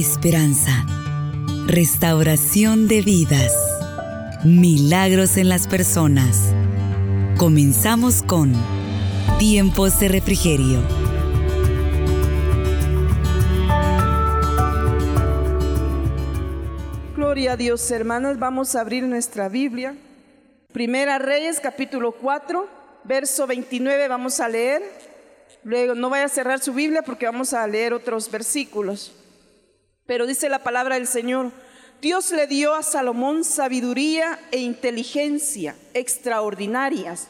esperanza, restauración de vidas, milagros en las personas. Comenzamos con Tiempos de Refrigerio. Gloria a Dios, hermanas. Vamos a abrir nuestra Biblia. Primera Reyes, capítulo 4, verso 29, vamos a leer. Luego, no vaya a cerrar su Biblia porque vamos a leer otros versículos. Pero dice la palabra del Señor, Dios le dio a Salomón sabiduría e inteligencia extraordinarias.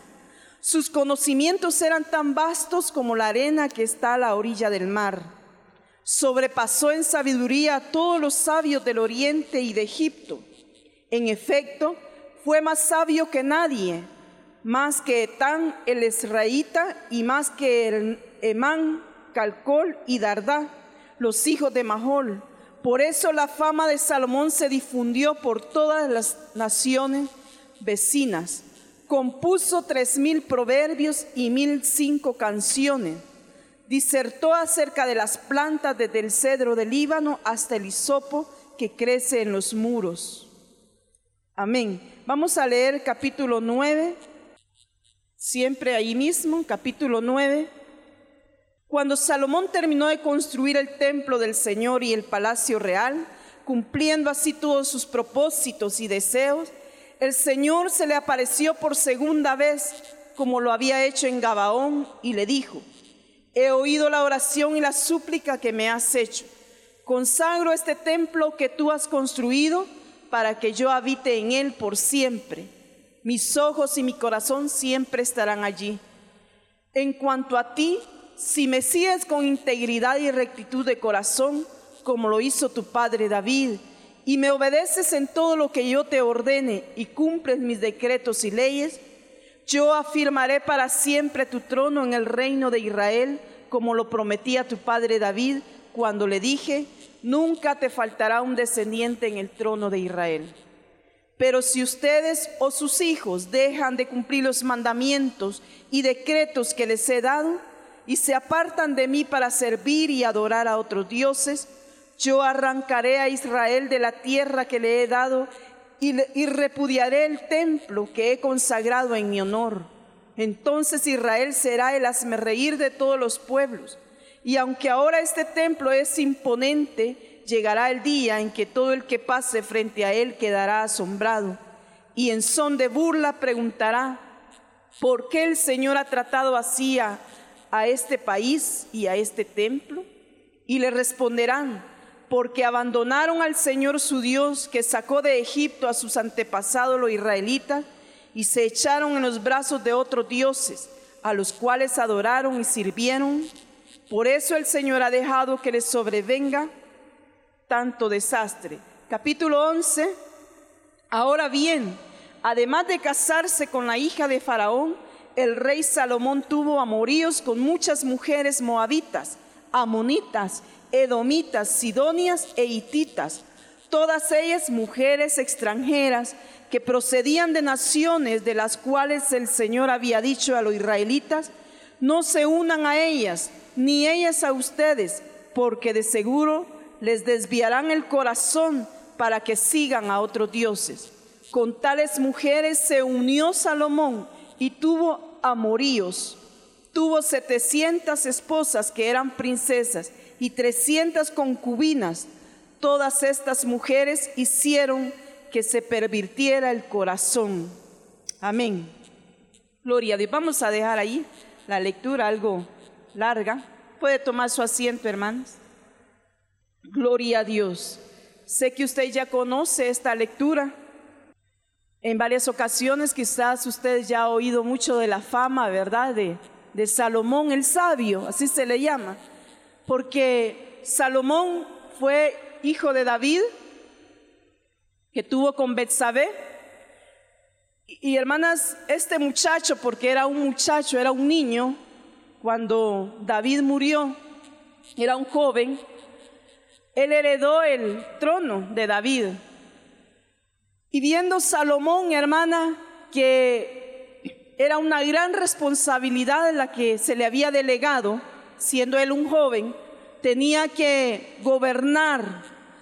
Sus conocimientos eran tan vastos como la arena que está a la orilla del mar. Sobrepasó en sabiduría a todos los sabios del oriente y de Egipto. En efecto, fue más sabio que nadie, más que Etán el Esraíta y más que el Emán, Calcol y Dardá, los hijos de Mahol por eso la fama de Salomón se difundió por todas las naciones vecinas. Compuso tres mil proverbios y mil cinco canciones. Disertó acerca de las plantas desde el cedro del Líbano hasta el hisopo que crece en los muros. Amén. Vamos a leer capítulo 9, siempre ahí mismo, capítulo 9, cuando Salomón terminó de construir el templo del Señor y el palacio real, cumpliendo así todos sus propósitos y deseos, el Señor se le apareció por segunda vez, como lo había hecho en Gabaón, y le dijo, he oído la oración y la súplica que me has hecho. Consagro este templo que tú has construido para que yo habite en él por siempre. Mis ojos y mi corazón siempre estarán allí. En cuanto a ti, si me sigues con integridad y rectitud de corazón, como lo hizo tu padre David, y me obedeces en todo lo que yo te ordene y cumples mis decretos y leyes, yo afirmaré para siempre tu trono en el reino de Israel, como lo prometí a tu padre David cuando le dije, nunca te faltará un descendiente en el trono de Israel. Pero si ustedes o sus hijos dejan de cumplir los mandamientos y decretos que les he dado, y se apartan de mí para servir y adorar a otros dioses, yo arrancaré a Israel de la tierra que le he dado y, repudiaré el templo que he consagrado en mi honor. Entonces Israel será el reír de todos los pueblos. Y aunque ahora este templo es imponente, llegará el día en que todo el que pase frente a él quedará asombrado. Y en son de burla preguntará, ¿por qué el Señor ha tratado así a a este país y a este templo? Y le responderán, porque abandonaron al Señor su Dios que sacó de Egipto a sus antepasados los israelitas y se echaron en los brazos de otros dioses, a los cuales adoraron y sirvieron. Por eso el Señor ha dejado que les sobrevenga tanto desastre. Capítulo 11. Ahora bien, además de casarse con la hija de Faraón, el rey Salomón tuvo amoríos con muchas mujeres moabitas, amonitas, edomitas, sidonias e hititas, todas ellas mujeres extranjeras que procedían de naciones de las cuales el Señor había dicho a los israelitas, no se unan a ellas, ni ellas a ustedes, porque de seguro les desviarán el corazón para que sigan a otros dioses. Con tales mujeres se unió Salomón y tuvo amoríos. Tuvo 700 esposas que eran princesas y 300 concubinas. Todas estas mujeres hicieron que se pervirtiera el corazón. Amén. Gloria a Dios. Vamos a dejar ahí la lectura algo larga. Puede tomar su asiento, hermanos. Gloria a Dios. Sé que usted ya conoce esta lectura. En varias ocasiones quizás ustedes ya han oído mucho de la fama, ¿verdad? De, Salomón el sabio, así se le llama. Porque Salomón fue hijo de David, que tuvo con Betsabé. Y hermanas, este muchacho, porque era un muchacho, era un niño, cuando David murió, era un joven, él heredó el trono de David. Y viendo Salomón, hermana, que era una gran responsabilidad la que se le había delegado, siendo él un joven, tenía que gobernar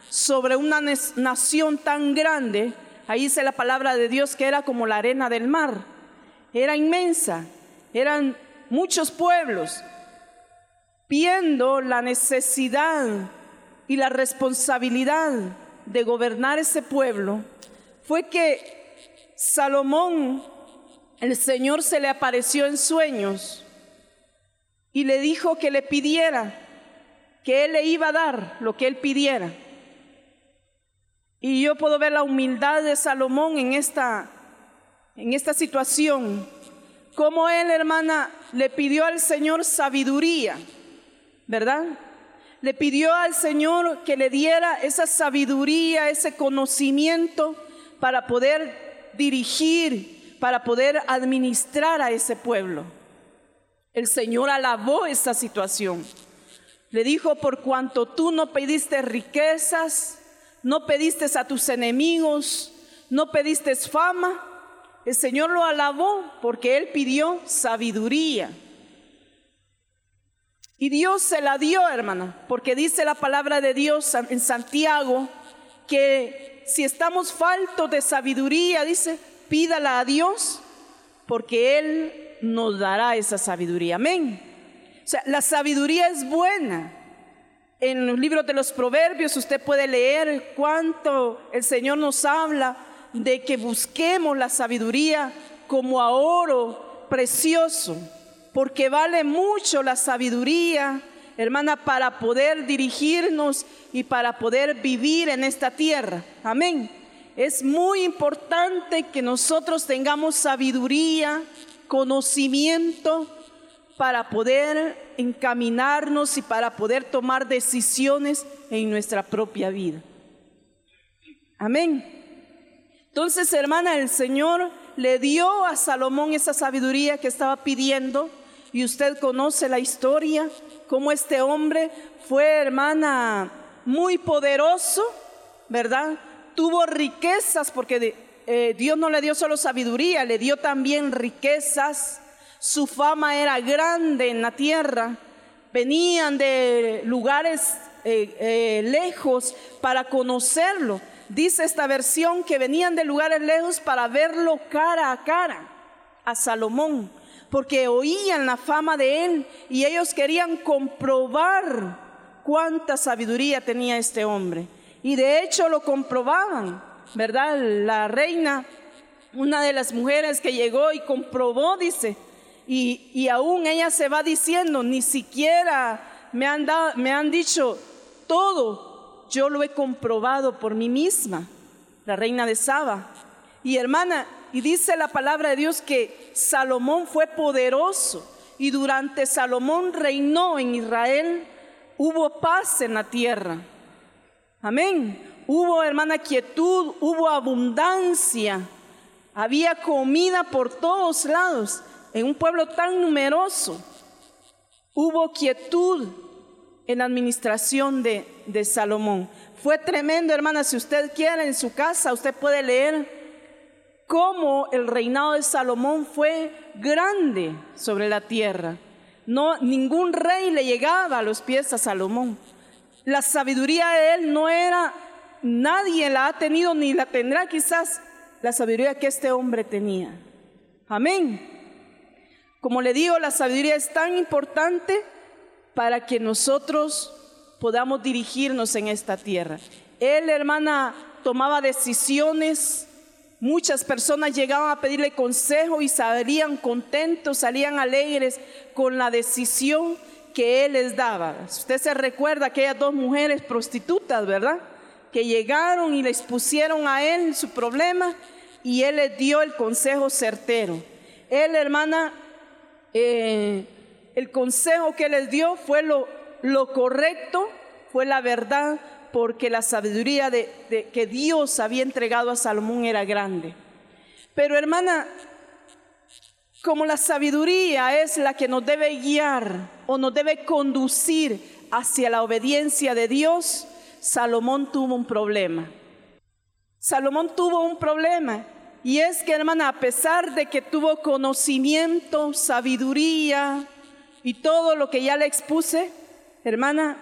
sobre una nación tan grande, ahí dice la palabra de Dios que era como la arena del mar, era inmensa, eran muchos pueblos, viendo la necesidad y la responsabilidad de gobernar ese pueblo, fue que Salomón, el Señor se le apareció en sueños y le dijo que le pidiera, que él le iba a dar lo que él pidiera. Y yo puedo ver la humildad de Salomón en esta, en esta situación. Como él, hermana, le pidió al Señor sabiduría, ¿verdad? Le pidió al Señor que le diera esa sabiduría, ese conocimiento para poder dirigir, para poder administrar a ese pueblo. El Señor alabó esa situación. Le dijo, por cuanto tú no pediste riquezas, no pediste a tus enemigos, no pediste fama, el Señor lo alabó porque Él pidió sabiduría. Y Dios se la dio, hermana, porque dice la palabra de Dios en Santiago que si estamos faltos de sabiduría, dice, pídala a Dios, porque Él nos dará esa sabiduría. Amén. O sea, la sabiduría es buena. En los libros de los proverbios usted puede leer cuánto el Señor nos habla de que busquemos la sabiduría como a oro precioso, porque vale mucho la sabiduría, hermana, para poder dirigirnos y para poder vivir en esta tierra. Amén. Es muy importante que nosotros tengamos sabiduría, conocimiento para poder encaminarnos y para poder tomar decisiones en nuestra propia vida. Amén. Entonces, hermana, el Señor le dio a Salomón esa sabiduría que estaba pidiendo y usted conoce la historia, cómo este hombre fue, hermana, muy poderoso, ¿verdad? Tuvo riquezas porque eh, Dios no le dio solo sabiduría, le dio también riquezas. Su fama era grande en la tierra. Venían de lugares eh, eh, lejos para conocerlo. Dice esta versión que venían de lugares lejos para verlo cara a cara a Salomón, porque oían la fama de él y ellos querían comprobar cuánta sabiduría tenía este hombre. Y de hecho lo comprobaban. ¿verdad? La reina, una de las mujeres que llegó y comprobó, dice, y, aún ella se va diciendo, ni siquiera me han, me han dicho todo, yo lo he comprobado por mí misma, la reina de Saba. Y hermana, y dice la palabra de Dios que Salomón fue poderoso y durante Salomón reinó en Israel, hubo paz en la tierra. Amén. Hubo, hermana, quietud, hubo abundancia, había comida por todos lados, en un pueblo tan numeroso. Hubo quietud en la administración de, de Salomón. Fue tremendo, hermana, si usted quiere en su casa, usted puede leer cómo el reinado de Salomón fue grande sobre la tierra. No, ningún rey le llegaba a los pies a Salomón. La sabiduría de él no era nadie la ha tenido ni la tendrá quizás la sabiduría que este hombre tenía. Amén. Como le digo, la sabiduría es tan importante para que nosotros podamos dirigirnos en esta tierra. Él, hermana, tomaba decisiones. Muchas personas llegaban a pedirle consejo y salían contentos, salían alegres con la decisión que él les daba. Usted se recuerda aquellas dos mujeres prostitutas, ¿verdad? que llegaron y les pusieron a él su problema y él les dio el consejo certero. Él, hermana, eh, el consejo que les dio fue lo, lo correcto, fue la verdad, porque la sabiduría de, que Dios había entregado a Salomón era grande. Pero hermana, como la sabiduría es la que nos debe guiar o nos debe conducir hacia la obediencia de Dios, Salomón tuvo un problema. Salomón tuvo un problema. Y es que, hermana, a pesar de que tuvo conocimiento, sabiduría y todo lo que ya le expuse, hermana,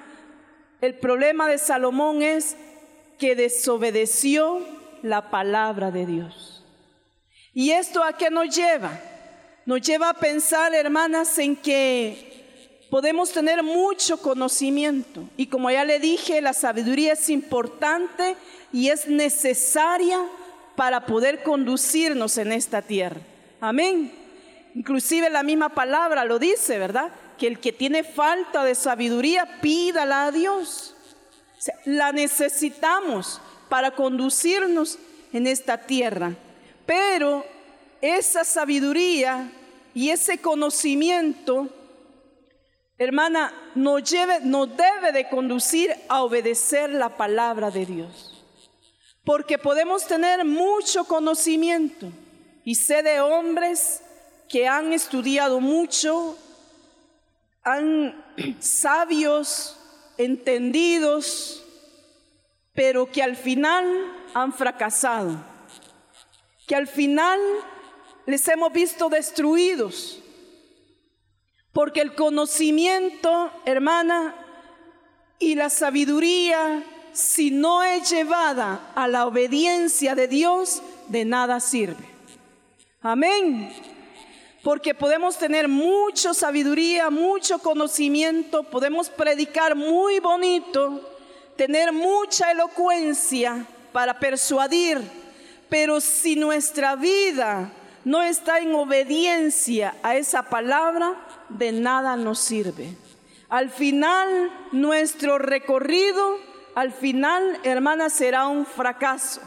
el problema de Salomón es que desobedeció la palabra de Dios. ¿Y esto a qué nos lleva? Nos lleva a pensar, hermanas, en que podemos tener mucho conocimiento. Y como ya le dije, la sabiduría es importante y es necesaria para poder conducirnos en esta tierra. Amén. Inclusive la misma palabra lo dice, ¿verdad? Que el que tiene falta de sabiduría, pídala a Dios. la necesitamos para conducirnos en esta tierra. Pero esa sabiduría y ese conocimiento, hermana, nos, lleve, nos debe de conducir a obedecer la palabra de Dios. Porque podemos tener mucho conocimiento y sé de hombres que han estudiado mucho, han sabios, entendidos, pero que al final han fracasado, que al final les hemos visto destruidos, porque el conocimiento, hermana, y la sabiduría, si no es llevada a la obediencia de Dios, de nada sirve. Amén. Porque podemos tener mucha sabiduría, mucho conocimiento, podemos predicar muy bonito, tener mucha elocuencia para persuadir, pero si nuestra vida no está en obediencia a esa palabra, de nada nos sirve. Al final, nuestro recorrido, al final, hermana, será un fracaso,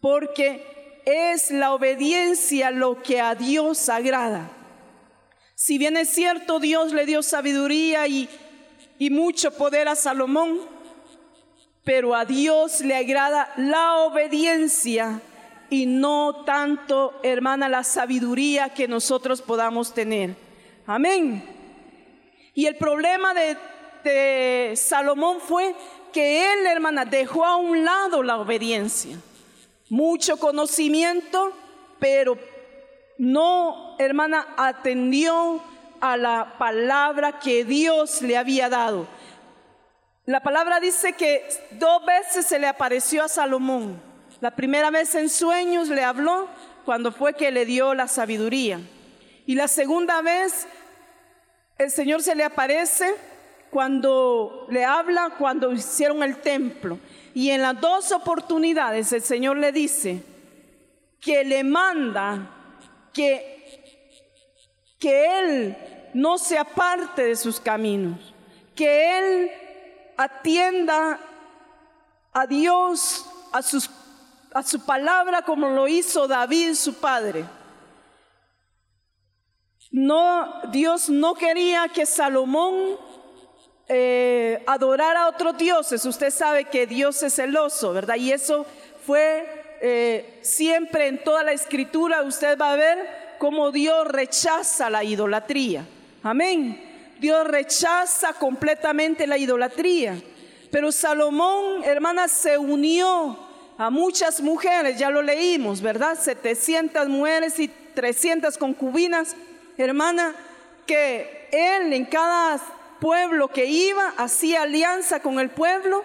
porque es la obediencia lo que a Dios agrada. Si bien es cierto, Dios le dio sabiduría y, mucho poder a Salomón, pero a Dios le agrada la obediencia y no tanto, hermana, la sabiduría que nosotros podamos tener. Amén. Y el problema de, de Salomón fue que él, hermana, dejó a un lado la obediencia. Mucho conocimiento, pero no, hermana, atendió a la palabra que Dios le había dado. La palabra dice que dos veces se le apareció a Salomón la primera vez en sueños le habló cuando fue que le dio la sabiduría. Y la segunda vez el Señor se le aparece cuando le habla, cuando hicieron el templo. Y en las dos oportunidades el Señor le dice que le manda que, que Él no se aparte de sus caminos, que Él atienda a Dios, a sus a su palabra como lo hizo David, su padre. No, Dios no quería que Salomón eh, adorara a otros dioses. Usted sabe que Dios es celoso, ¿verdad? Y eso fue eh, siempre en toda la escritura. Usted va a ver cómo Dios rechaza la idolatría. Amén. Dios rechaza completamente la idolatría. Pero Salomón, hermana, se unió a muchas mujeres, ya lo leímos, ¿verdad? 700 mujeres y 300 concubinas, hermana, que él en cada pueblo que iba hacía alianza con el pueblo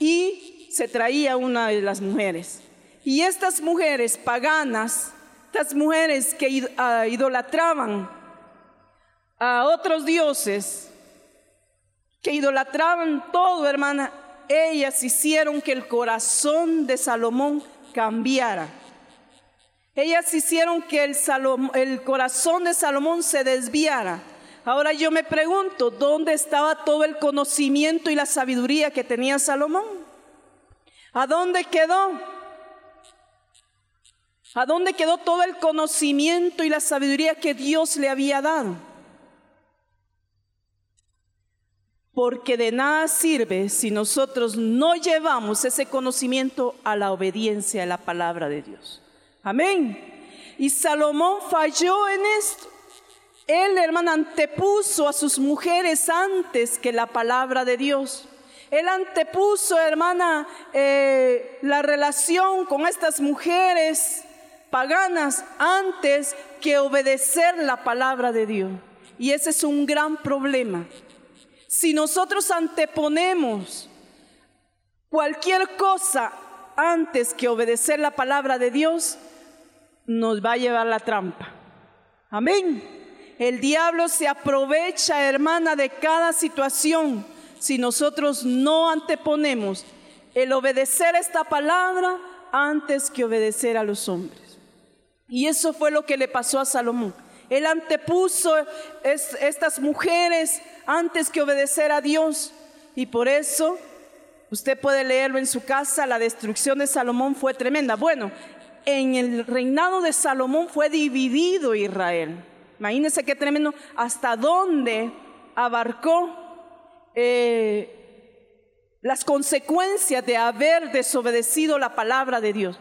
y se traía una de las mujeres. Y estas mujeres paganas, estas mujeres que ah, idolatraban a otros dioses, que idolatraban todo, hermana, ellas hicieron que el corazón de Salomón cambiara. Ellas hicieron que el, el, corazón de Salomón se desviara. Ahora yo me pregunto, ¿dónde estaba todo el conocimiento y la sabiduría que tenía Salomón? ¿A dónde quedó? ¿A dónde quedó todo el conocimiento y la sabiduría que Dios le había dado? porque de nada sirve si nosotros no llevamos ese conocimiento a la obediencia a la palabra de Dios. Amén. Y Salomón falló en esto. Él, hermano, antepuso a sus mujeres antes que la palabra de Dios. Él antepuso, hermana, eh, la relación con estas mujeres paganas antes que obedecer la palabra de Dios. Y ese es un gran problema. Si nosotros anteponemos cualquier cosa antes que obedecer la palabra de Dios, nos va a llevar la trampa. Amén. El diablo se aprovecha, hermana, de cada situación si nosotros no anteponemos el obedecer esta palabra antes que obedecer a los hombres. Y eso fue lo que le pasó a Salomón. Él antepuso estas mujeres antes que obedecer a Dios. Y por eso, usted puede leerlo en su casa, la destrucción de Salomón fue tremenda. Bueno, en el reinado de Salomón fue dividido Israel. Imagínense qué tremendo, hasta dónde abarcó eh, las consecuencias de haber desobedecido la palabra de Dios.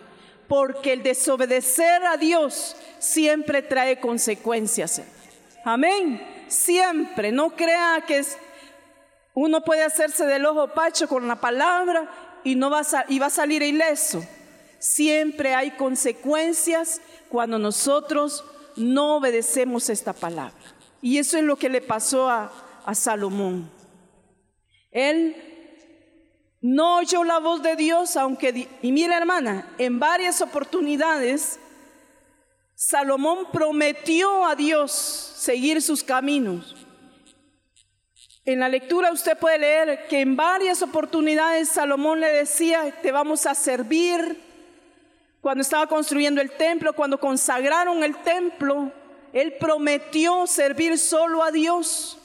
Porque el desobedecer a Dios siempre trae consecuencias. Amén. Siempre. No crea que uno puede hacerse del ojo pacho con la palabra y, no va y va a salir ileso. Siempre hay consecuencias cuando nosotros no obedecemos esta palabra. Y eso es lo que le pasó a, Salomón. Él no oyó la voz de Dios, aunque, y mira hermana, en varias oportunidades, Salomón prometió a Dios seguir sus caminos. En la lectura usted puede leer que en varias oportunidades Salomón le decía, te vamos a servir, cuando estaba construyendo el templo, cuando consagraron el templo, él prometió servir solo a Dios.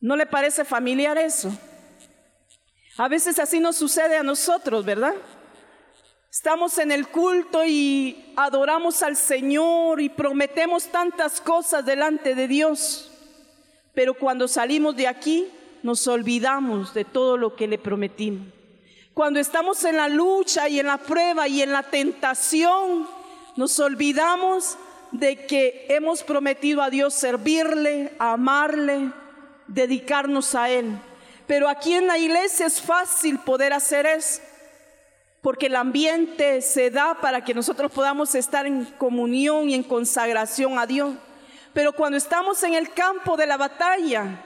¿No le parece familiar eso? A veces así nos sucede a nosotros, ¿verdad? Estamos en el culto y adoramos al Señor y prometemos tantas cosas delante de Dios, pero cuando salimos de aquí nos olvidamos de todo lo que le prometimos. Cuando estamos en la lucha y en la prueba y en la tentación, nos olvidamos de que hemos prometido a Dios servirle, amarle, dedicarnos a Él. Pero aquí en la iglesia es fácil poder hacer eso, porque el ambiente se da para que nosotros podamos estar en comunión y en consagración a Dios. Pero cuando estamos en el campo de la batalla,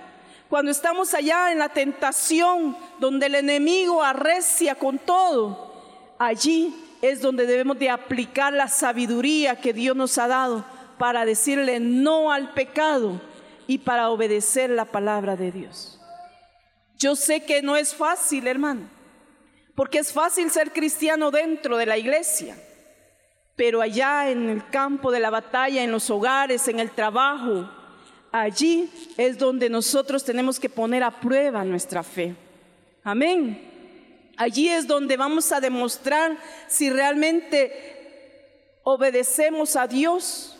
cuando estamos allá en la tentación, donde el enemigo arrecia con todo, allí es donde debemos de aplicar la sabiduría que Dios nos ha dado para decirle no al pecado y para obedecer la palabra de Dios. Yo sé que no es fácil, hermano, porque es fácil ser cristiano dentro de la iglesia, pero allá en el campo de la batalla, en los hogares, en el trabajo, allí es donde nosotros tenemos que poner a prueba nuestra fe. Amén. Allí es donde vamos a demostrar si realmente obedecemos a Dios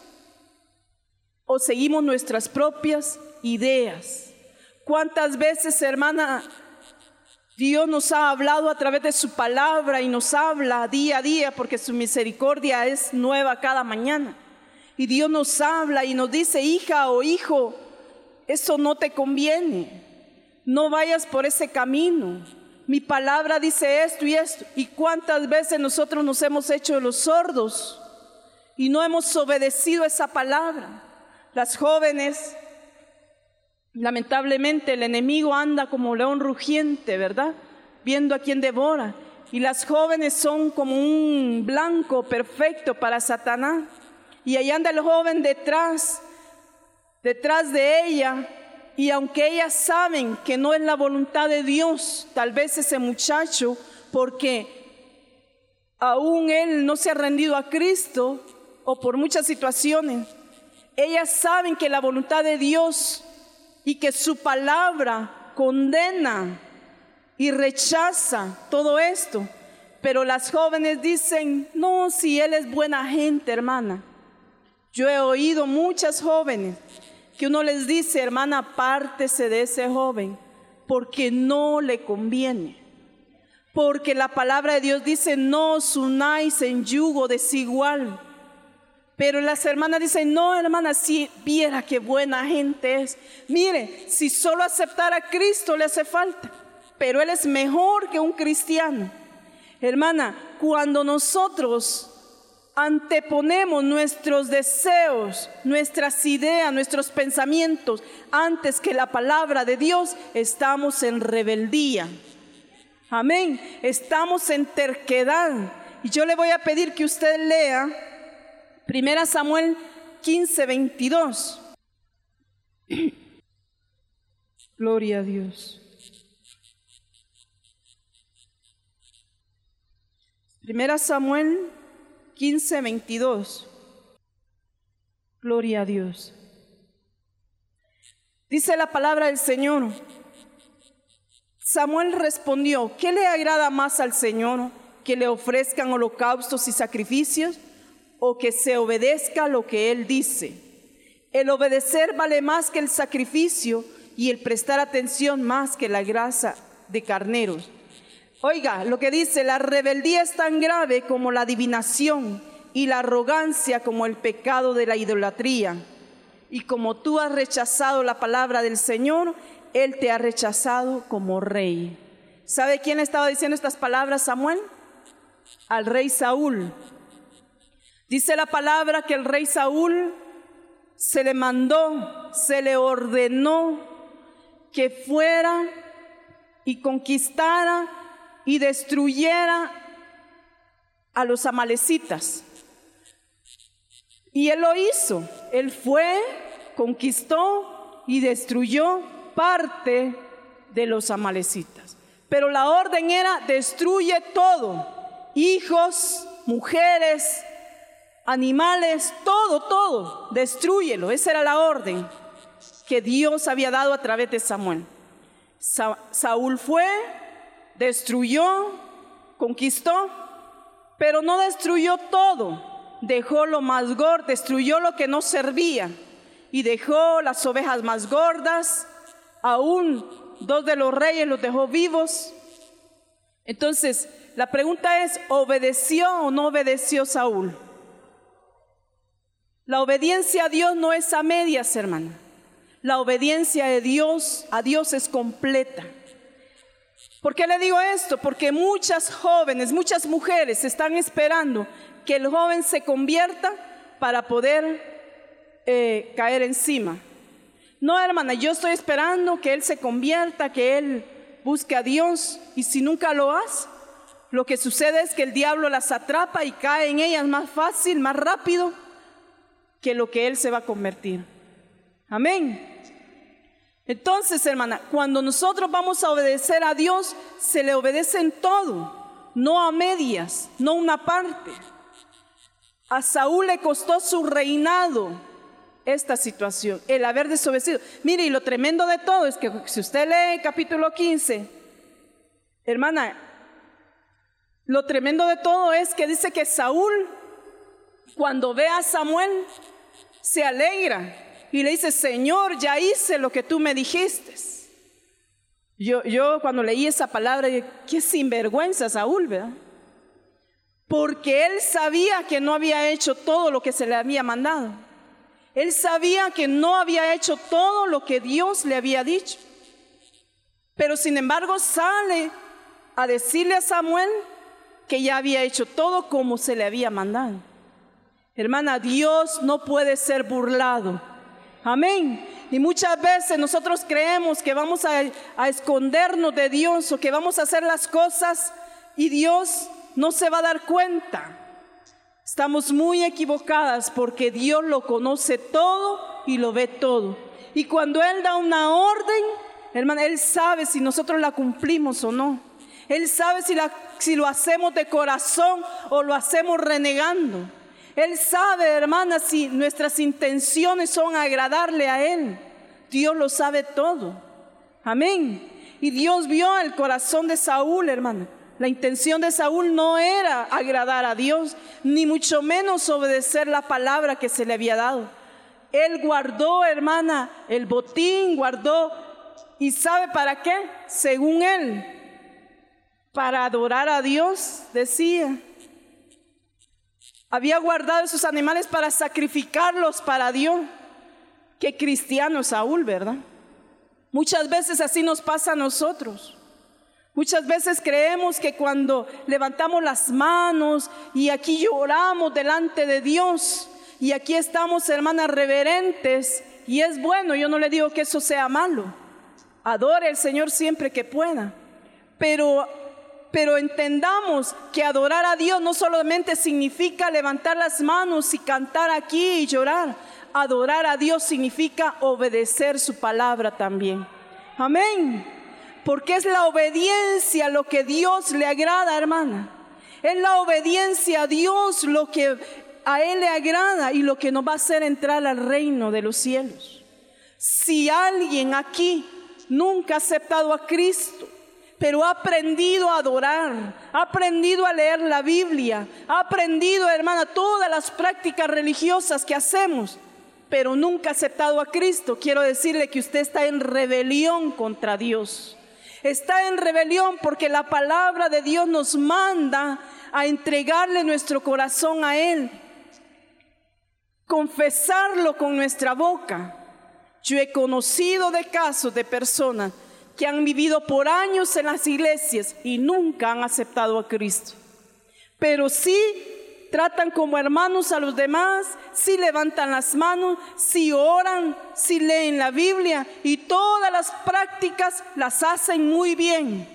o seguimos nuestras propias ideas. ¿Cuántas veces, hermana, Dios nos ha hablado a través de su palabra y nos habla día a día porque su misericordia es nueva cada mañana? Y Dios nos habla y nos dice, hija o hijo, eso no te conviene. No vayas por ese camino. Mi palabra dice esto y esto. ¿Y cuántas veces nosotros nos hemos hecho los sordos y no hemos obedecido esa palabra? Las jóvenes, lamentablemente el enemigo anda como león rugiente, ¿verdad? Viendo a quien devora. Y las jóvenes son como un blanco perfecto para Satanás. Y ahí anda el joven detrás, detrás de ella. Y aunque ellas saben que no es la voluntad de Dios, tal vez ese muchacho, porque aún él no se ha rendido a Cristo o por muchas situaciones, ellas saben que la voluntad de Dios y que su palabra condena y rechaza todo esto. Pero las jóvenes dicen, no, si él es buena gente, hermana. Yo he oído muchas jóvenes que uno les dice, hermana, apártese de ese joven, porque no le conviene. Porque la palabra de Dios dice, no os unáis en yugo desigual. Pero las hermanas dicen, no, hermana, si viera qué buena gente es. Mire, si solo aceptar a Cristo le hace falta, pero Él es mejor que un cristiano. Hermana, cuando nosotros anteponemos nuestros deseos, nuestras ideas, nuestros pensamientos antes que la palabra de Dios, estamos en rebeldía. Amén. Estamos en terquedad. Y yo le voy a pedir que usted lea 1 Samuel 15, 22. Gloria a Dios. Primera Samuel 15, 22. Gloria a Dios. Dice la palabra del Señor. Samuel respondió, ¿qué le agrada más al Señor? ¿Que le ofrezcan holocaustos y sacrificios o que se obedezca lo que Él dice? El obedecer vale más que el sacrificio y el prestar atención más que la grasa de carneros. Oiga, lo que dice, la rebeldía es tan grave como la adivinación y la arrogancia como el pecado de la idolatría. Y como tú has rechazado la palabra del Señor, Él te ha rechazado como rey. ¿Sabe quién estaba diciendo estas palabras, Samuel? Al rey Saúl. Dice la palabra que el rey Saúl se le mandó, se le ordenó que fuera y conquistara y destruyera a los amalecitas. Y él lo hizo. Él fue, conquistó y destruyó parte de los amalecitas. Pero la orden era, destruye todo. Hijos, mujeres, animales, todo, todo. Destruyelo. Esa era la orden que Dios había dado a través de Samuel. Saúl fue, destruyó, conquistó, pero no destruyó todo dejó lo más gordo, destruyó lo que no servía y dejó las ovejas más gordas, aún dos de los reyes los dejó vivos. Entonces, la pregunta es, ¿obedeció o no obedeció Saúl? La obediencia a Dios no es a medias, hermana. La obediencia de Dios a Dios es completa. ¿Por qué le digo esto? Porque muchas jóvenes, muchas mujeres están esperando que el joven se convierta para poder eh, caer encima. No, hermana, yo estoy esperando que él se convierta, que él busque a Dios y si nunca lo hace, lo que sucede es que el diablo las atrapa y cae en ellas más fácil, más rápido que lo que él se va a convertir. Amén. Entonces, hermana, cuando nosotros vamos a obedecer a Dios, se le obedece en todo, no a medias, no una parte. A Saúl le costó su reinado esta situación, el haber desobedecido. Mire, y lo tremendo de todo es que si usted lee capítulo 15, hermana, lo tremendo de todo es que dice que Saúl, cuando ve a Samuel, se alegra y le dice, Señor, ya hice lo que tú me dijiste. Yo, yo cuando leí esa palabra, qué sinvergüenza Saúl, ¿verdad? porque él sabía que no había hecho todo lo que se le había mandado. Él sabía que no había hecho todo lo que Dios le había dicho. Pero sin embargo sale a decirle a Samuel que ya había hecho todo como se le había mandado. Hermana, Dios no puede ser burlado. Amén. Y muchas veces nosotros creemos que vamos a, a escondernos de Dios o que vamos a hacer las cosas y Dios no se va a dar cuenta. Estamos muy equivocadas porque Dios lo conoce todo y lo ve todo. Y cuando Él da una orden, hermana, Él sabe si nosotros la cumplimos o no. Él sabe si, la, si lo hacemos de corazón o lo hacemos renegando. Él sabe, hermana, si nuestras intenciones son agradarle a Él. Dios lo sabe todo. Amén. Y Dios vio el corazón de Saúl, hermana. La intención de Saúl no era agradar a Dios, ni mucho menos obedecer la palabra que se le había dado. Él guardó, hermana, el botín, guardó, ¿y sabe para qué? Según él, para adorar a Dios, decía. Había guardado esos animales para sacrificarlos para Dios. Qué cristiano Saúl, ¿verdad? Muchas veces así nos pasa a nosotros. Muchas veces creemos que cuando levantamos las manos y aquí lloramos delante de Dios y aquí estamos, hermanas, reverentes, y es bueno, yo no le digo que eso sea malo. Adore al Señor siempre que pueda. Pero pero entendamos que adorar a Dios no solamente significa levantar las manos y cantar aquí y llorar. Adorar a Dios significa obedecer su palabra también. Amén. Porque es la obediencia lo que Dios le agrada, hermana. Es la obediencia a Dios lo que a Él le agrada y lo que nos va a hacer entrar al reino de los cielos. Si alguien aquí nunca ha aceptado a Cristo, pero ha aprendido a adorar, ha aprendido a leer la Biblia, ha aprendido, hermana, todas las prácticas religiosas que hacemos, pero nunca ha aceptado a Cristo, quiero decirle que usted está en rebelión contra Dios. Está en rebelión porque la palabra de Dios nos manda a entregarle nuestro corazón a Él, confesarlo con nuestra boca. Yo he conocido de casos de personas que han vivido por años en las iglesias y nunca han aceptado a Cristo. Pero sí tratan como hermanos a los demás, sí levantan las manos, sí oran, sí leen la Biblia y todas las prácticas las hacen muy bien.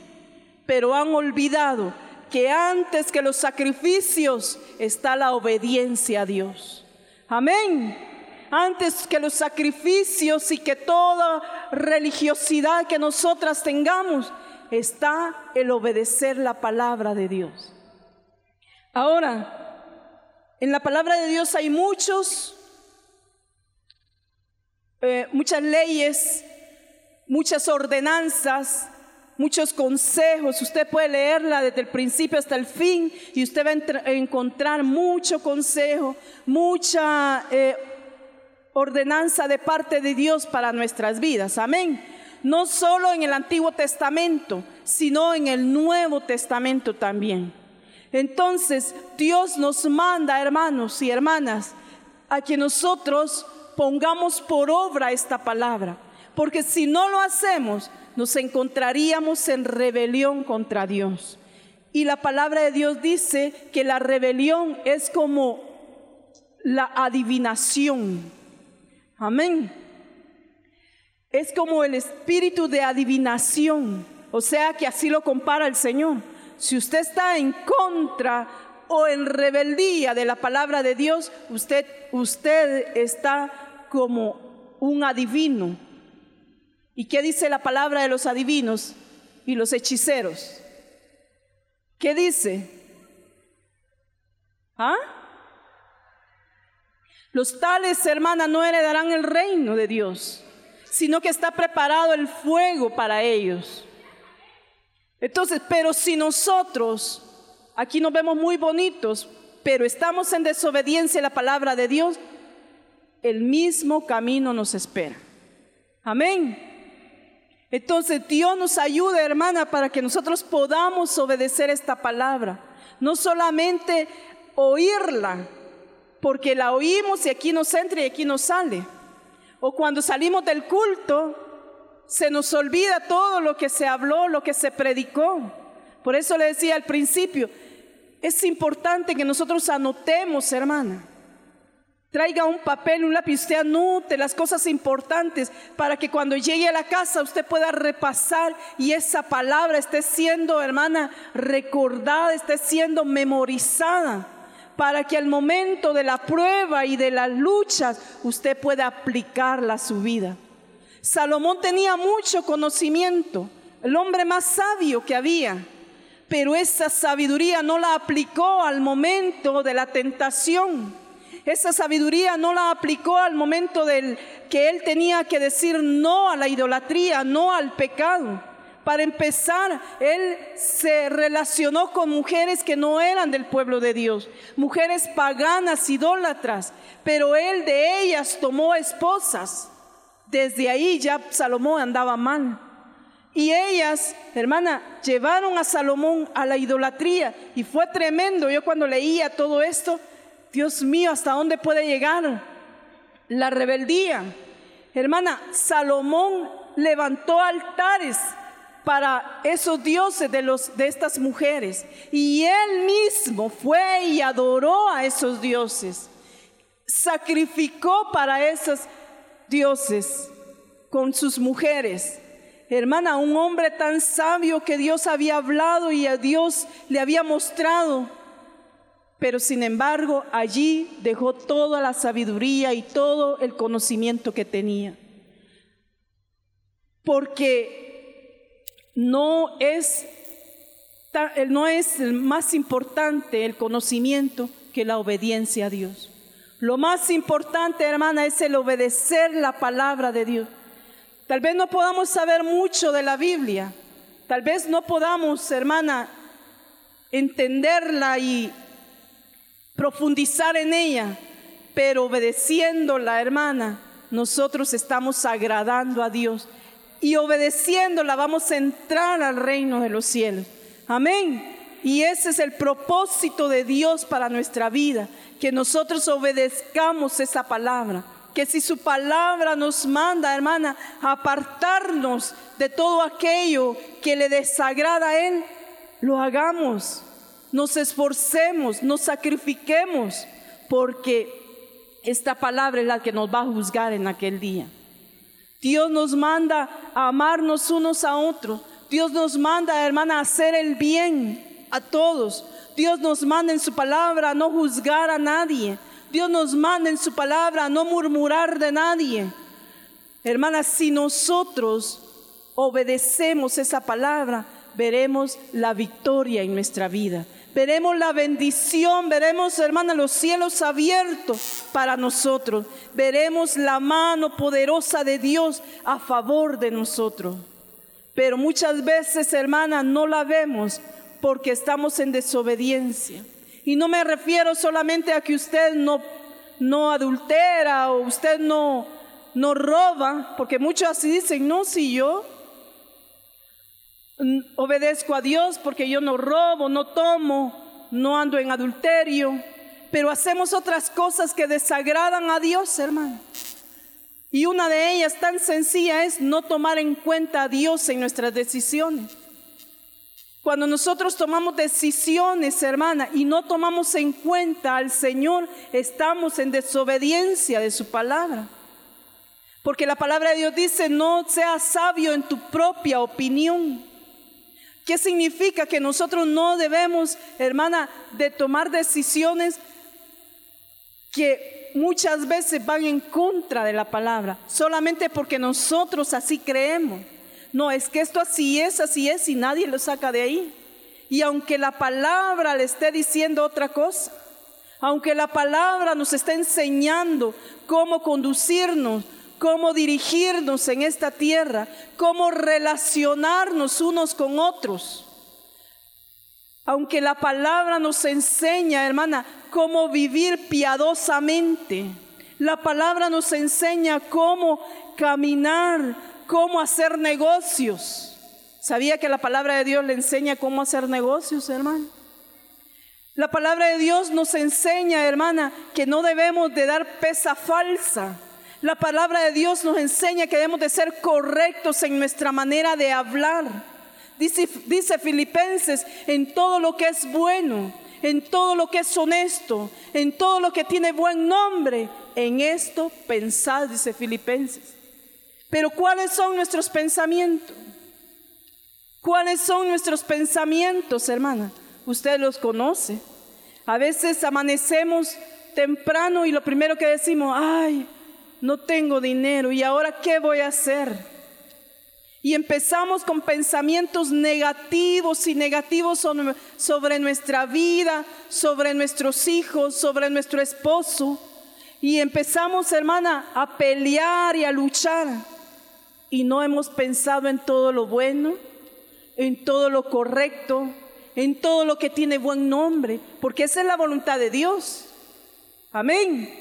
Pero han olvidado que antes que los sacrificios está la obediencia a Dios. Amén antes que los sacrificios y que toda religiosidad que nosotras tengamos, está el obedecer la palabra de Dios. Ahora, en la palabra de Dios hay muchos, eh, muchas leyes, muchas ordenanzas, muchos consejos. Usted puede leerla desde el principio hasta el fin y usted va a encontrar mucho consejo, mucha eh, ordenanza de parte de Dios para nuestras vidas. Amén. No solo en el Antiguo Testamento, sino en el Nuevo Testamento también. Entonces, Dios nos manda, hermanos y hermanas, a que nosotros pongamos por obra esta palabra. Porque si no lo hacemos, nos encontraríamos en rebelión contra Dios. Y la palabra de Dios dice que la rebelión es como la adivinación. Amén. Es como el espíritu de adivinación, o sea que así lo compara el Señor. Si usted está en contra o en rebeldía de la palabra de Dios, usted, usted está como un adivino. ¿Y qué dice la palabra de los adivinos y los hechiceros? ¿Qué dice? ¿Ah? Los tales, hermanas, no heredarán el reino de Dios, sino que está preparado el fuego para ellos. Entonces, pero si nosotros, aquí nos vemos muy bonitos, pero estamos en desobediencia a la palabra de Dios, el mismo camino nos espera. Amén. Entonces Dios nos ayuda, hermana, para que nosotros podamos obedecer esta palabra. No solamente oírla, porque la oímos y aquí nos entra y aquí nos sale. O cuando salimos del culto, se nos olvida todo lo que se habló, lo que se predicó. Por eso le decía al principio, es importante que nosotros anotemos, hermana. Traiga un papel, un lápiz, usted anote las cosas importantes para que cuando llegue a la casa usted pueda repasar y esa palabra esté siendo, hermana, recordada, esté siendo memorizada para que al momento de la prueba y de las luchas usted pueda aplicarla a su vida. Salomón tenía mucho conocimiento, el hombre más sabio que había, pero esa sabiduría no la aplicó al momento de la tentación. Esa sabiduría no la aplicó al momento del que él tenía que decir no a la idolatría, no al pecado. Para empezar, él se relacionó con mujeres que no eran del pueblo de Dios, mujeres paganas, idólatras, pero él de ellas tomó esposas. Desde ahí ya Salomón andaba mal. Y ellas, hermana, llevaron a Salomón a la idolatría y fue tremendo. Yo cuando leía todo esto, Dios mío, ¿hasta dónde puede llegar la rebeldía? Hermana, Salomón levantó altares para esos dioses de, los, de estas mujeres. Y él mismo fue y adoró a esos dioses. Sacrificó para esos dioses con sus mujeres. hermana, un hombre tan sabio que Dios había hablado y a Dios le había mostrado. Pero sin embargo, allí dejó toda la sabiduría y todo el conocimiento que tenía. Porque no es, no es más importante el conocimiento que la obediencia a Dios. Lo más importante, hermana, es el obedecer la palabra de Dios. Tal vez no podamos saber mucho de la Biblia. Tal vez no podamos, hermana, entenderla y profundizar en ella. Pero obedeciéndola, hermana, nosotros estamos agradando a Dios. Y obedeciéndola vamos a entrar al reino de los cielos. Amén. Y ese es el propósito de Dios para nuestra vida, que nosotros obedezcamos esa palabra. Que si su palabra nos manda, hermana, apartarnos de todo aquello que le desagrada a Él, lo hagamos, nos esforcemos, nos sacrifiquemos, porque esta palabra es la que nos va a juzgar en aquel día. Dios nos manda a amarnos unos a otros. Dios nos manda, hermana, a hacer el bien a todos. Dios nos manda en su palabra a no juzgar a nadie. Dios nos manda en su palabra a no murmurar de nadie. Hermanas, si nosotros obedecemos esa palabra, veremos la victoria en nuestra vida. Veremos la bendición, veremos, hermana, los cielos abiertos para nosotros. Veremos la mano poderosa de Dios a favor de nosotros. Pero muchas veces, hermana, no la vemos porque estamos en desobediencia. Y no me refiero solamente a que usted no, no adultera o usted no, no roba, porque muchos así dicen, no, si yo obedezco a Dios porque yo no robo, no tomo, no ando en adulterio, pero hacemos otras cosas que desagradan a Dios, hermano. Y una de ellas tan sencilla es no tomar en cuenta a Dios en nuestras decisiones. Cuando nosotros tomamos decisiones, hermana, y no tomamos en cuenta al Señor, estamos en desobediencia de su palabra. Porque la palabra de Dios dice, no seas sabio en tu propia opinión. ¿Qué significa? Que nosotros no debemos, hermana, de tomar decisiones que muchas veces van en contra de la palabra, solamente porque nosotros así creemos. No, es que esto así es, así es y nadie lo saca de ahí. Y aunque la palabra le esté diciendo otra cosa, aunque la palabra nos esté enseñando cómo conducirnos, cómo dirigirnos en esta tierra, cómo relacionarnos unos con otros. Aunque la palabra nos enseña, hermana, cómo vivir piadosamente. La palabra nos enseña cómo caminar cómo hacer negocios. ¿Sabía que la palabra de Dios le enseña cómo hacer negocios, hermano? La palabra de Dios nos enseña, hermana, que no debemos de dar pesa falsa. La palabra de Dios nos enseña que debemos de ser correctos en nuestra manera de hablar. Dice, dice Filipenses, en todo lo que es bueno, en todo lo que es honesto, en todo lo que tiene buen nombre, en esto pensad, dice Filipenses. Pero ¿cuáles son nuestros pensamientos? ¿Cuáles son nuestros pensamientos, hermana? Usted los conoce. A veces amanecemos temprano y lo primero que decimos, ay, no tengo dinero y ahora qué voy a hacer. Y empezamos con pensamientos negativos y negativos sobre nuestra vida, sobre nuestros hijos, sobre nuestro esposo. Y empezamos, hermana, a pelear y a luchar y no hemos pensado en todo lo bueno, en todo lo correcto, en todo lo que tiene buen nombre, porque esa es la voluntad de Dios. Amén.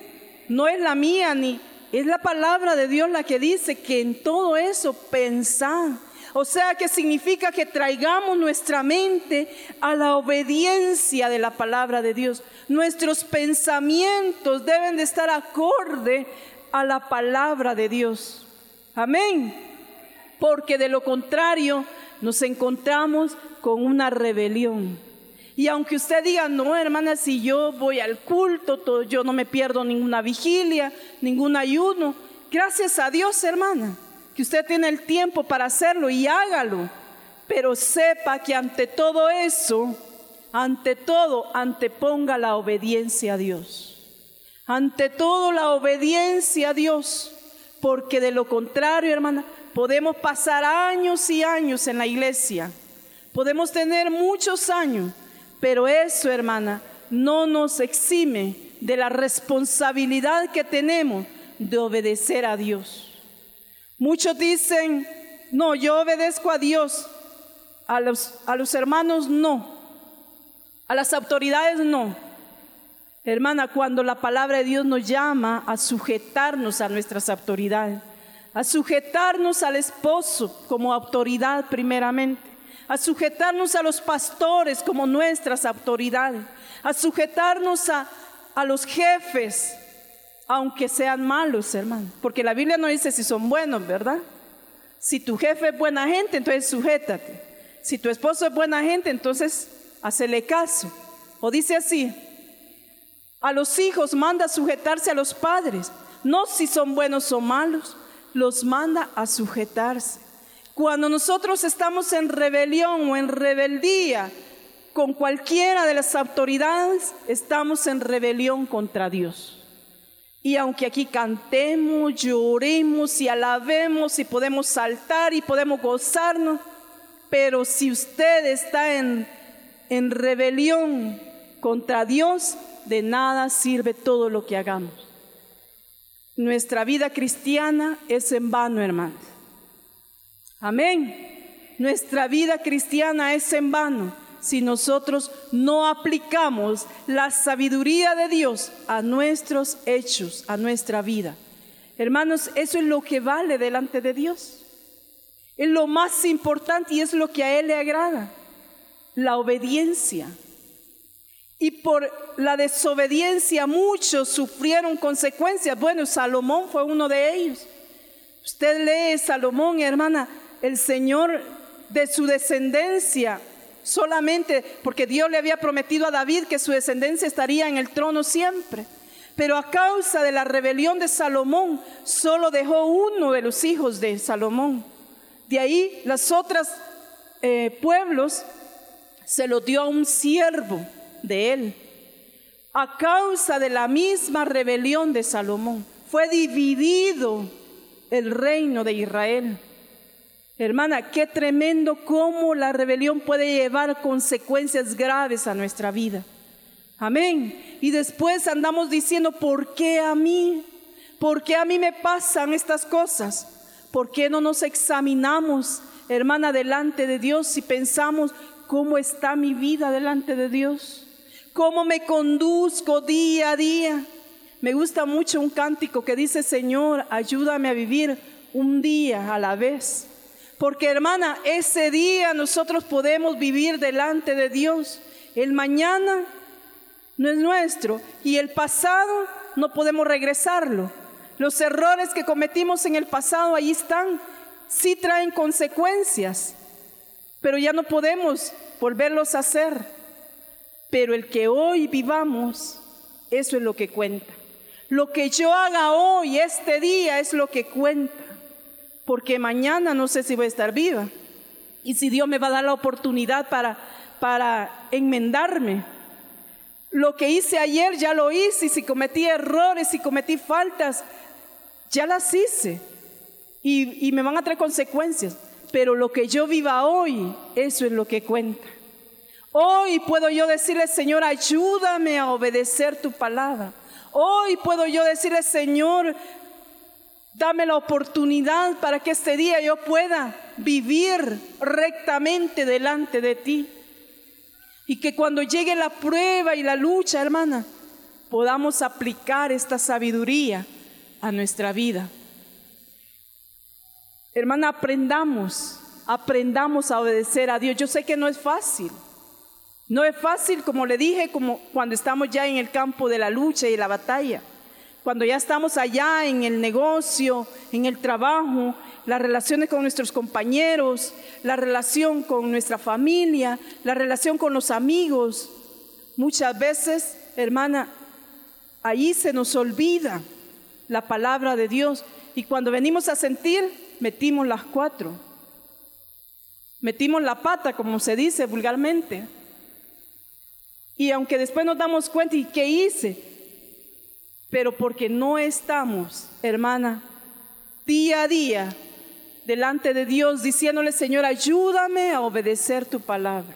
No es la mía ni es la palabra de Dios la que dice que en todo eso pensar. O sea que significa que traigamos nuestra mente a la obediencia de la palabra de Dios. Nuestros pensamientos deben de estar acorde a la palabra de Dios. Amén. Porque de lo contrario nos encontramos con una rebelión. Y aunque usted diga, no, hermana, si yo voy al culto, yo no me pierdo ninguna vigilia, ningún ayuno. Gracias a Dios, hermana. que usted tiene el tiempo para hacerlo y hágalo. Pero sepa que ante todo eso, ante todo, anteponga la obediencia a Dios. Ante todo la obediencia a Dios, porque de lo contrario, hermana, podemos pasar años y años en la iglesia. Podemos tener muchos años, pero eso, hermana, no nos exime de la responsabilidad que tenemos de obedecer a Dios. Muchos dicen, no, yo obedezco a Dios, a los, a los hermanos no, a las autoridades no. Hermana, cuando la palabra de Dios nos llama a sujetarnos a nuestras autoridades, a sujetarnos al esposo como autoridad primeramente, a sujetarnos a los pastores como nuestras autoridades, a sujetarnos a, a los jefes, aunque sean malos, hermano. Porque la Biblia no dice si son buenos, ¿verdad? Si tu jefe es buena gente, entonces sujétate. Si tu esposo es buena gente, entonces hacele caso. O dice así, a los hijos manda sujetarse a los padres, no si son buenos o malos, los manda a sujetarse. Cuando nosotros estamos en rebelión o en rebeldía con cualquiera de las autoridades, estamos en rebelión contra Dios. Y aunque aquí cantemos, lloremos y alabemos y podemos saltar y podemos gozarnos, pero si usted está en, en rebelión contra Dios, de nada sirve todo lo que hagamos. Nuestra vida cristiana es en vano, hermanos. Amén. Nuestra vida cristiana es en vano si nosotros no aplicamos la sabiduría de Dios a nuestros hechos, a nuestra vida. Hermanos, eso es lo que vale delante de Dios. Es lo más importante y es lo que a Él le agrada, la obediencia. Y por la desobediencia muchos sufrieron consecuencias. Bueno, Salomón fue uno de ellos. Usted lee Salomón, hermana, el Señor de su descendencia, solamente porque Dios le había prometido a David que su descendencia estaría en el trono siempre. Pero a causa de la rebelión de Salomón, solo dejó uno de los hijos de Salomón. De ahí las otras eh, pueblos se lo dio a un siervo de él. A causa de la misma rebelión de Salomón, fue dividido el reino de Israel. Hermana, qué tremendo cómo la rebelión puede llevar consecuencias graves a nuestra vida. Amén. Y después andamos diciendo, ¿por qué a mí? ¿Por qué a mí me pasan estas cosas? ¿Por qué no nos examinamos, hermana, delante de Dios y pensamos cómo está mi vida delante de Dios? cómo me conduzco día a día. Me gusta mucho un cántico que dice, Señor, ayúdame a vivir un día a la vez. Porque hermana, ese día nosotros podemos vivir delante de Dios. El mañana no es nuestro y el pasado no podemos regresarlo. Los errores que cometimos en el pasado ahí están, sí traen consecuencias, pero ya no podemos volverlos a hacer. Pero el que hoy vivamos, eso es lo que cuenta. Lo que yo haga hoy, este día, es lo que cuenta. Porque mañana no sé si voy a estar viva. Y si Dios me va a dar la oportunidad para, para enmendarme. Lo que hice ayer ya lo hice. Y si cometí errores, si cometí faltas, ya las hice. Y, y me van a traer consecuencias. Pero lo que yo viva hoy, eso es lo que cuenta. Hoy puedo yo decirle, Señor, ayúdame a obedecer tu palabra. Hoy puedo yo decirle, Señor, dame la oportunidad para que este día yo pueda vivir rectamente delante de ti. Y que cuando llegue la prueba y la lucha, hermana, podamos aplicar esta sabiduría a nuestra vida. Hermana, aprendamos, aprendamos a obedecer a Dios. Yo sé que no es fácil. No es fácil, como le dije, como cuando estamos ya en el campo de la lucha y la batalla, cuando ya estamos allá en el negocio, en el trabajo, las relaciones con nuestros compañeros, la relación con nuestra familia, la relación con los amigos. Muchas veces, hermana, ahí se nos olvida la palabra de Dios y cuando venimos a sentir, metimos las cuatro. Metimos la pata, como se dice vulgarmente. Y aunque después nos damos cuenta, ¿y qué hice? Pero porque no estamos, hermana, día a día delante de Dios diciéndole, Señor, ayúdame a obedecer tu palabra.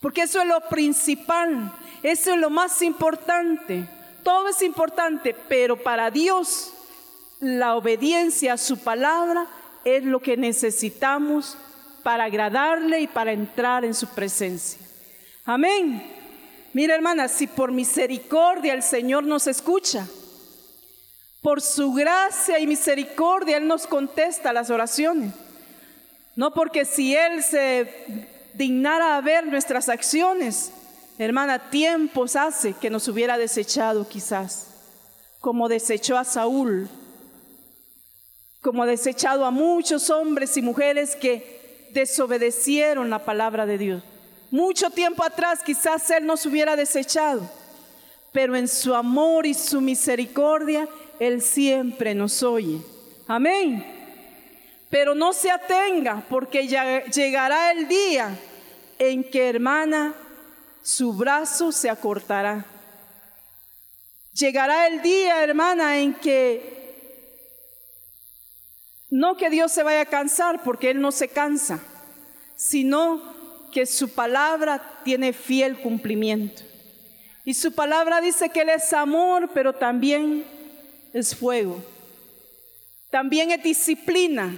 Porque eso es lo principal, eso es lo más importante. Todo es importante, pero para Dios la obediencia a su palabra es lo que necesitamos para agradarle y para entrar en su presencia. Amén. Mira hermana, si por misericordia el Señor nos escucha, por su gracia y misericordia Él nos contesta las oraciones. No porque si Él se dignara a ver nuestras acciones, hermana, tiempos hace que nos hubiera desechado quizás, como desechó a Saúl, como desechado a muchos hombres y mujeres que desobedecieron la palabra de Dios. Mucho tiempo atrás quizás Él nos hubiera desechado, pero en su amor y su misericordia, Él siempre nos oye. Amén. Pero no se atenga porque ya llegará el día en que, hermana, su brazo se acortará. Llegará el día, hermana, en que no que Dios se vaya a cansar, porque Él no se cansa, sino que su palabra tiene fiel cumplimiento. Y su palabra dice que Él es amor, pero también es fuego. También es disciplina.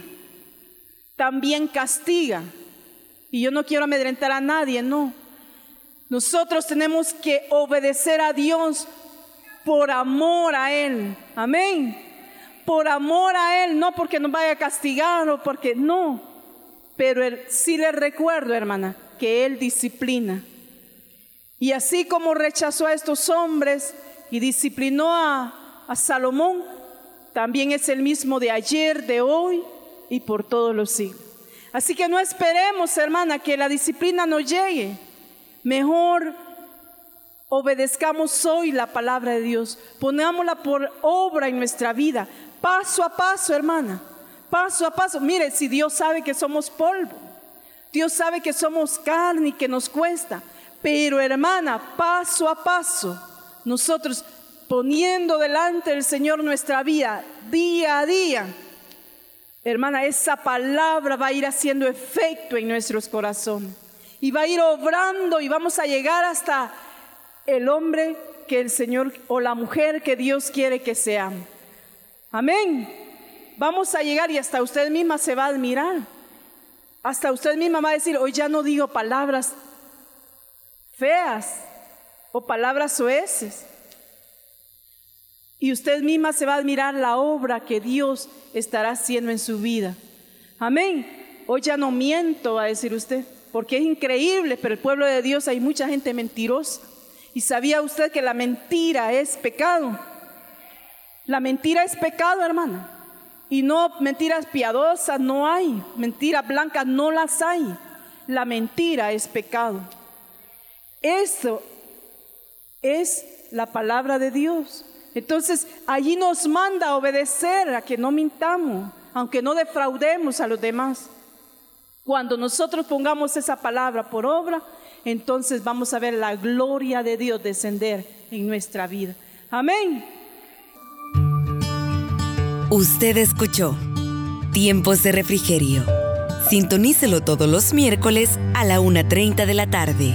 También castiga. Y yo no quiero amedrentar a nadie, no. Nosotros tenemos que obedecer a Dios por amor a Él. Amén por amor a Él, no porque nos vaya a castigar o porque no. Pero sí le recuerdo, hermana, que Él disciplina. Y así como rechazó a estos hombres y disciplinó a, Salomón, también es el mismo de ayer, de hoy y por todos los siglos. Así que no esperemos, hermana, que la disciplina nos llegue. Mejor obedezcamos hoy la palabra de Dios, ponámosla por obra en nuestra vida, Paso a paso, hermana. Paso a paso. Mire, si Dios sabe que somos polvo, Dios sabe que somos carne y que nos cuesta. Pero hermana, paso a paso, nosotros poniendo delante del Señor nuestra vida día a día, hermana, esa palabra va a ir haciendo efecto en nuestros corazones. Y va a ir obrando y vamos a llegar hasta el hombre que el Señor o la mujer que Dios quiere que seamos. Amén. Vamos a llegar y hasta usted misma se va a admirar. Hasta usted misma va a decir, hoy ya no digo palabras feas o palabras soeces. Y usted misma se va a admirar la obra que Dios estará haciendo en su vida. Amén. Hoy ya no miento, va a decir usted, porque es increíble, pero el pueblo de Dios hay mucha gente mentirosa. ¿Y sabía usted que la mentira es pecado? La mentira es pecado, hermana. Y no mentiras piadosas no hay, mentiras blancas no las hay. La mentira es pecado. Eso es la palabra de Dios. Entonces, allí nos manda a obedecer, a que no mintamos, aunque no defraudemos a los demás. Cuando nosotros pongamos esa palabra por obra, entonces vamos a ver la gloria de Dios descender en nuestra vida. Amén. Usted escuchó Tiempos de Refrigerio. Sintonícelo todos los miércoles a la 1.30 de la tarde.